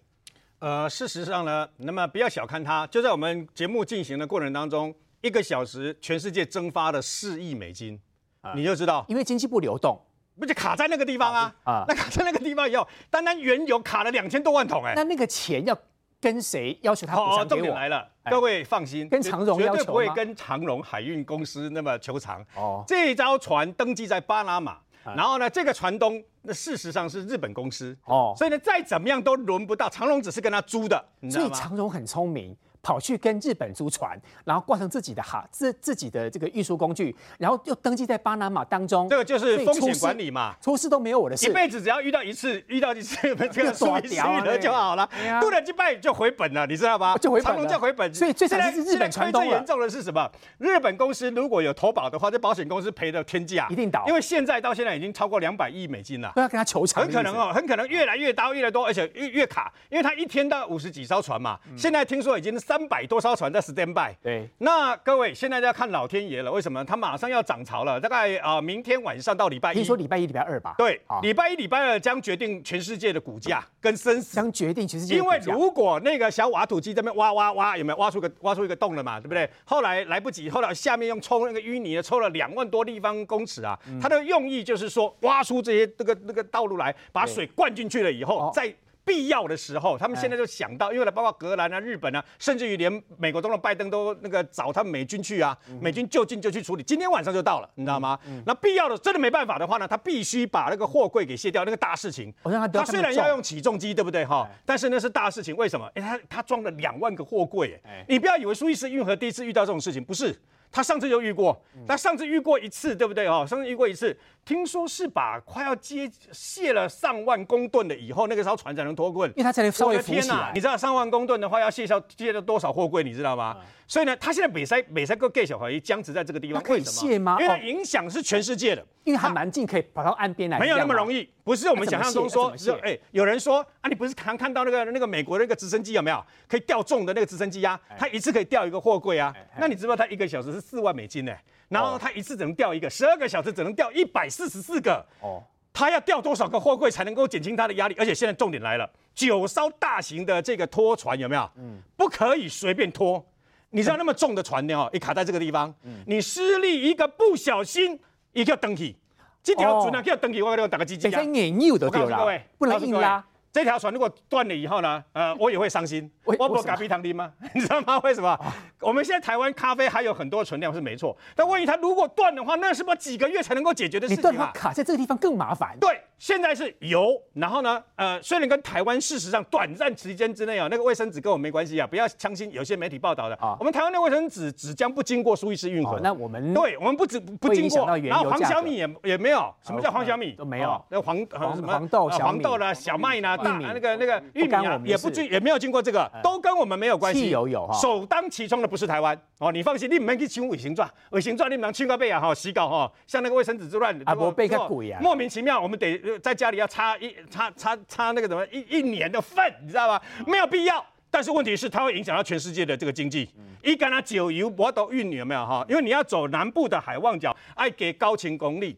呃，事实上呢，那么不要小看它，就在我们节目进行的过程当中，一个小时全世界蒸发了四亿美金，啊、你就知道，因为经济不流动，不就卡在那个地方啊？啊，那 卡在那个地方以后，单单原油卡了两千多万桶，哎，那那个钱要跟谁要求他补偿给我？好，重点来了，各位放心，跟长荣要求？绝对不会跟长荣海运公司那么求偿。哦，这一艘船登记在巴拿马。然后呢，这个船东那事实上是日本公司哦，所以呢，再怎么样都轮不到长荣，只是跟他租的？所以长荣很聪明，跑去跟日本租船，然后挂上自己的哈自自己的这个运输工具，然后又登记在巴拿马当中。这个就是风险管理嘛，出事都没有我的事。一辈子只要遇到一次，遇到一次这个疏于适应就好了，渡了几拜就回本了，你知道吗？就回本了，就回本。所以最惨的是日本船东。最严重的是什么？日本公司如果有投保的话，这保险公司赔的天价，一定倒。因为现在到现在已经超过两百亿美金了，都要跟他求偿。很可能哦，很可能越来越高，越来越多，而且越越卡，因为他一天到五十几艘船嘛，现在听说已经三百多艘船在 stand by。对，那各位现在就要看老天爷了，为什么？他马上要涨潮了，大概啊，明天晚上到礼拜一，听说礼拜一、礼拜二吧？对，礼拜一、礼拜二将决定全世界的股价跟生死，将决定全世界。因为如果那个小挖土机这边挖挖挖，有没有挖出个 挖出一个洞了嘛？对不对？后来来不及，后来下面用抽那个淤泥抽了两万多立方公尺啊，它的用意就是说挖出这些这个那个道路来，把水灌进去了以后再。必要的时候，他们现在就想到，因为呢，包括荷兰啊、日本啊，甚至于连美国总统拜登都那个找他们美军去啊，美军就近就去处理，今天晚上就到了，你知道吗？那必要的真的没办法的话呢，他必须把那个货柜给卸掉，那个大事情。他虽然要用起重机，对不对哈？但是那是大事情，为什么？哎，他他装了两万个货柜，哎，你不要以为苏伊士运河第一次遇到这种事情，不是。他上次就遇过，他上次遇过一次，对不对哦？上次遇过一次，听说是把快要接卸了上万公吨的以后，那个艘船才能脱困，因为它才能稍微浮起来。你知道上万公吨的话要卸掉卸了多少货柜？你知道吗？嗯、所以呢，他现在北塞北塞个盖小怀疑僵持在这个地方，可以卸吗？因为它影响是全世界的，因为还蛮近，可以跑到岸边来。没有那么容易，不是我们想象中说，哎，有人说啊，你不是常看到那个那个美国那个直升机有没有可以吊重的那个直升机呀？它一次可以吊一个货柜啊？那你知道它一个小时是四万美金呢？然后他一次只能钓一个，十二个小时只能钓一百四十四个。哦，他要钓多少个货柜才能够减轻他的压力？而且现在重点来了，九艘大型的这个拖船有没有？嗯，不可以随便拖。你知道那么重的船呢？哦，一卡在这个地方，嗯，你施力一个不小心，一个登起，这条船呢，叫登起，我给你打个机器啊。别硬扭的对了，不能硬拉。这条船如果断了以后呢？呃，我也会伤心。我不咖啡糖啉吗？你知道吗？为什么？我们现在台湾咖啡还有很多存量是没错，但万一它如果断的话，那是不是几个月才能够解决的事情啊？你断它卡在这个地方更麻烦。对，现在是油，然后呢，呃，虽然跟台湾事实上短暂时间之内啊，那个卫生纸跟我们没关系啊，不要相信有些媒体报道的啊。我们台湾的卫生纸只将不经过苏伊士运河。那我们对，我们不止不经过，然后黄小米也也没有。什么叫黄小米？都没有。那黄黄什么黄豆、黄豆啦、小麦啦、大那个那个。玉米啊，也不经也没有经过这个，都跟我们没有关系。汽油有哈，首当其冲的不是台湾哦，你放心，你们可以请伪行状，伪行状你们清个背啊哈，洗稿哈，像那个卫生纸之乱，啊不背个鬼啊，莫名其妙，我们得在家里要擦一擦擦擦那个什么一一年的粪，你知道吗？没有必要，但是问题是它会影响到全世界的这个经济。一干它九油我都运有没有哈？因为你要走南部的海望角，爱给高勤功率，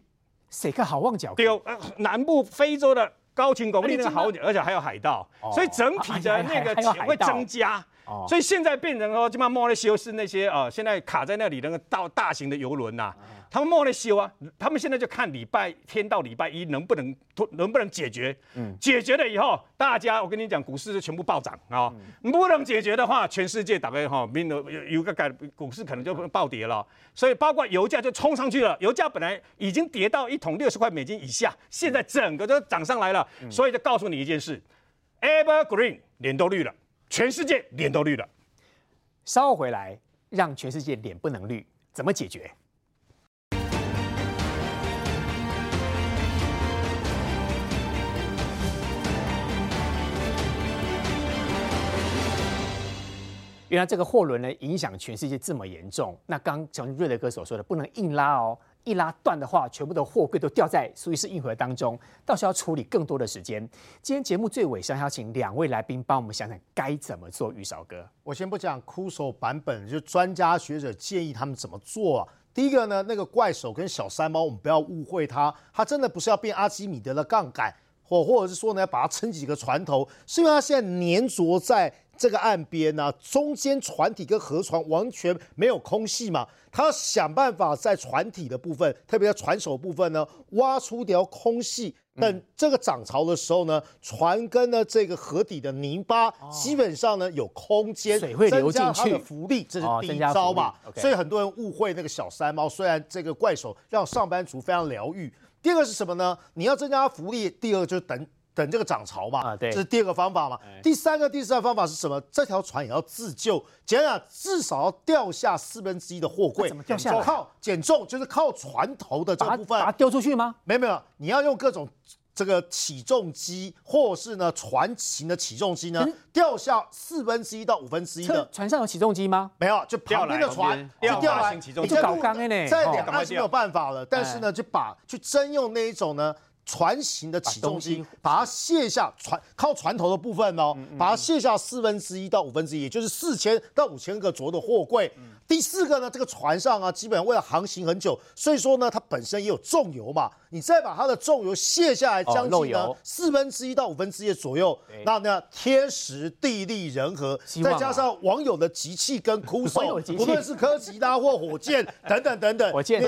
谁个好望角？丢南部非洲的。高勤功率那个好，而且还有海盗，所以整体的那个钱会增加。所以现在变成说，基本上莫内修是那些啊，现在卡在那里那个大大型的游轮呐，他们莫内修啊，他们现在就看礼拜天到礼拜一能不能能不能解决。嗯，解决了以后，大家我跟你讲，股市就全部暴涨啊。不能解决的话，全世界大概哈，明有有个改，股市可能就暴跌了。所以包括油价就冲上去了，油价本来已经跌到一桶六十块美金以下，现在整个都涨上来了。所以就告诉你一件事，Evergreen 脸都绿了。全世界脸都绿了，稍回来，让全世界脸不能绿，怎么解决？原来这个货轮呢，影响全世界这么严重。那刚从瑞德哥所说的，不能硬拉哦。一拉断的话，全部的货柜都掉在苏伊士运河当中，到时候要处理更多的时间。今天节目最尾想，要请两位来宾帮我们想想该怎么做。玉少哥，我先不讲枯手版本，就专家学者建议他们怎么做啊。第一个呢，那个怪手跟小山猫，我们不要误会它，它真的不是要变阿基米德的杠杆，或或者是说呢，要把它撑几个船头，是因为它现在粘着在。这个岸边呢、啊，中间船体跟河床完全没有空隙嘛，他要想办法在船体的部分，特别在船首部分呢，挖出条空隙。等这个涨潮的时候呢，船跟呢这个河底的泥巴基本上呢有空间，水会流进去，浮力，这是第一招嘛。所以很多人误会那个小山猫，虽然这个怪手让上班族非常疗愈。第二个是什么呢？你要增加福利，第二个就是等。等这个涨潮嘛。啊，对，这是第二个方法嘛。第三个、第四个方法是什么？这条船也要自救，讲讲至少要掉下四分之一的货柜。怎么掉下来？靠减重，就是靠船头的这部分把它丢出去吗？没有没有，你要用各种。这个起重机，或是呢船型的起重机呢，掉下四分之一到五分之一的。船上有起重机吗？没有，就旁边的船就掉来。你就搞刚呢，在两岸是没有办法了，但是呢，就把去征用那一种呢船型的起重机，把它卸下船靠船头的部分哦，把它卸下四分之一到五分之一，也就是四千到五千个左右的货柜。第四个呢，这个船上啊，基本上为了航行很久，所以说呢，它本身也有重油嘛。你再把它的重油卸下来，将近呢四分之一到五分之一左右，那呢天时地利人和，再加上网友的集气跟哭诉，不论是柯吉拉或火箭 等等等等，火箭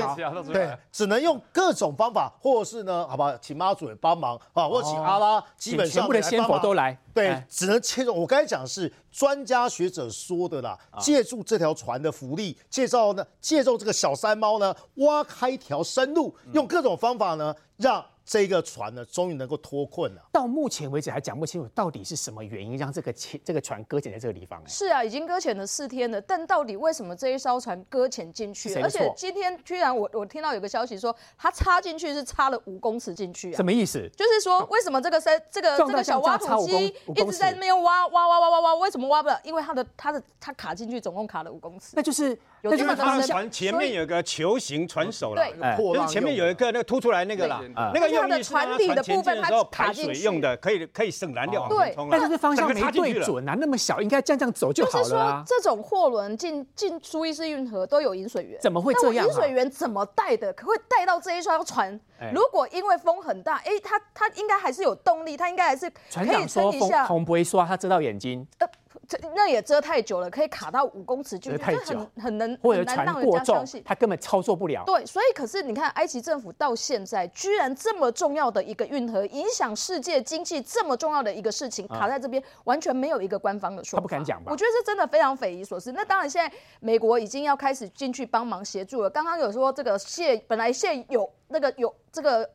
对，只能用各种方法，或者是呢，好吧，请妈祖也帮忙啊，或请阿拉，基本上全部的仙佛都来，对，只能切中。我刚才讲的是专家学者说的啦，借助这条船的浮力，介绍呢，借助这个小山猫呢，挖开一条生路，用各种方法。呢，让这个船呢，终于能够脱困了。到目前为止还讲不清楚到底是什么原因让这个这个船搁浅在这个地方。是啊，已经搁浅了四天了，但到底为什么这一艘船搁浅进去？而且今天居然我我听到有个消息说，它插进去是插了五公尺进去啊。什么意思？就是说为什么这个这个这个小挖土机一直在那边挖挖挖挖挖挖？为什么挖不了？因为它的它的它卡进去总共卡了五公尺。那就是。那就是他们船前面有一个球形船首了，对，就是前面有一个那个凸出来那个啦，那个用的船底的部分，它排水用的，可以可以省燃料。对，但是方向没对准啊，那么小，应该这样这样走就好了。就是说，这种货轮进进苏伊士运河都有引水员，怎么会这样？引水员怎么带的？可会带到这一艘船？如果因为风很大，哎，他他应该还是有动力，他应该还是可以撑一下。风不会刷，他遮到眼睛。这那也遮太久了，可以卡到五公尺，就太久，很很能很难让人家相信，他根本操作不了。对，所以可是你看，埃及政府到现在居然这么重要的一个运河，影响世界经济这么重要的一个事情，卡在这边，完全没有一个官方的说法。他不敢讲吧？我觉得这真的非常匪夷所思。那当然，现在美国已经要开始进去帮忙协助了。刚刚有说这个卸，本来卸有那个有这个。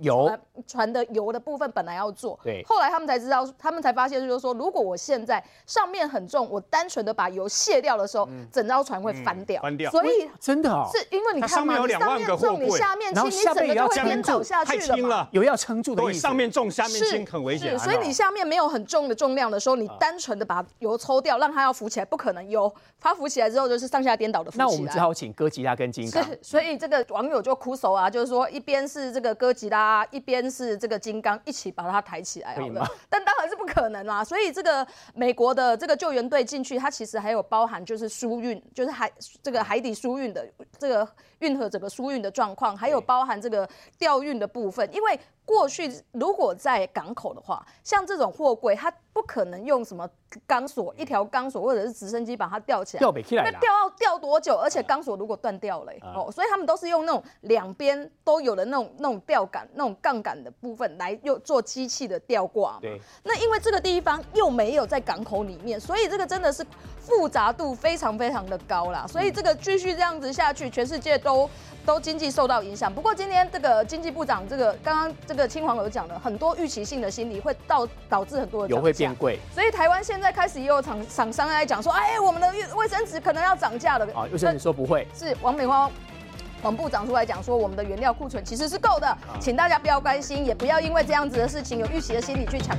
油船的油的部分本来要做，对，后来他们才知道，他们才发现就是说，如果我现在上面很重，我单纯的把油卸掉的时候，整艘船会翻掉，翻掉。所以真的哦，是因为你看嘛，上面有两万个货柜，你下面轻，你整个就会颠倒下去了嘛。油要撑住的意思，上面重，下面轻，很危险。是，所以你下面没有很重的重量的时候，你单纯的把油抽掉，让它要浮起来，不可能油，它浮起来之后就是上下颠倒的浮起来。那我们只好请哥吉拉跟金刚。是，所以这个网友就哭手啊，就是说一边是这个哥吉拉，一边是。是这个金刚一起把它抬起来好了，但当然是不可能啦。所以这个美国的这个救援队进去，它其实还有包含就是输运，就是海这个海底输运的这个运河整个输运的状况，还有包含这个吊运的部分。因为过去如果在港口的话，像这种货柜，它不可能用什么钢索，一条钢索或者是直升机把它吊起来，吊不起来，那吊要吊多久？而且钢索如果断掉了，哦，所以他们都是用那种两边都有的那种那种吊杆、那种杠杆的部分来又做机器的吊挂。对，那因为这个地方又没有在港口里面，所以这个真的是复杂度非常非常的高啦。所以这个继续这样子下去，全世界都都经济受到影响。不过今天这个经济部长这个刚刚这个青黄有讲了很多预期性的心理会导导致很多的油会变贵。所以台湾现在开始也有厂厂商来讲说，哎，我们的卫生纸可能要涨价了。啊，卫生纸说不会，是王美花王部长出来讲说，我们的原料库存其实是够的，请大家不要关心，也不要因为这样子的事情有预期的心理去抢。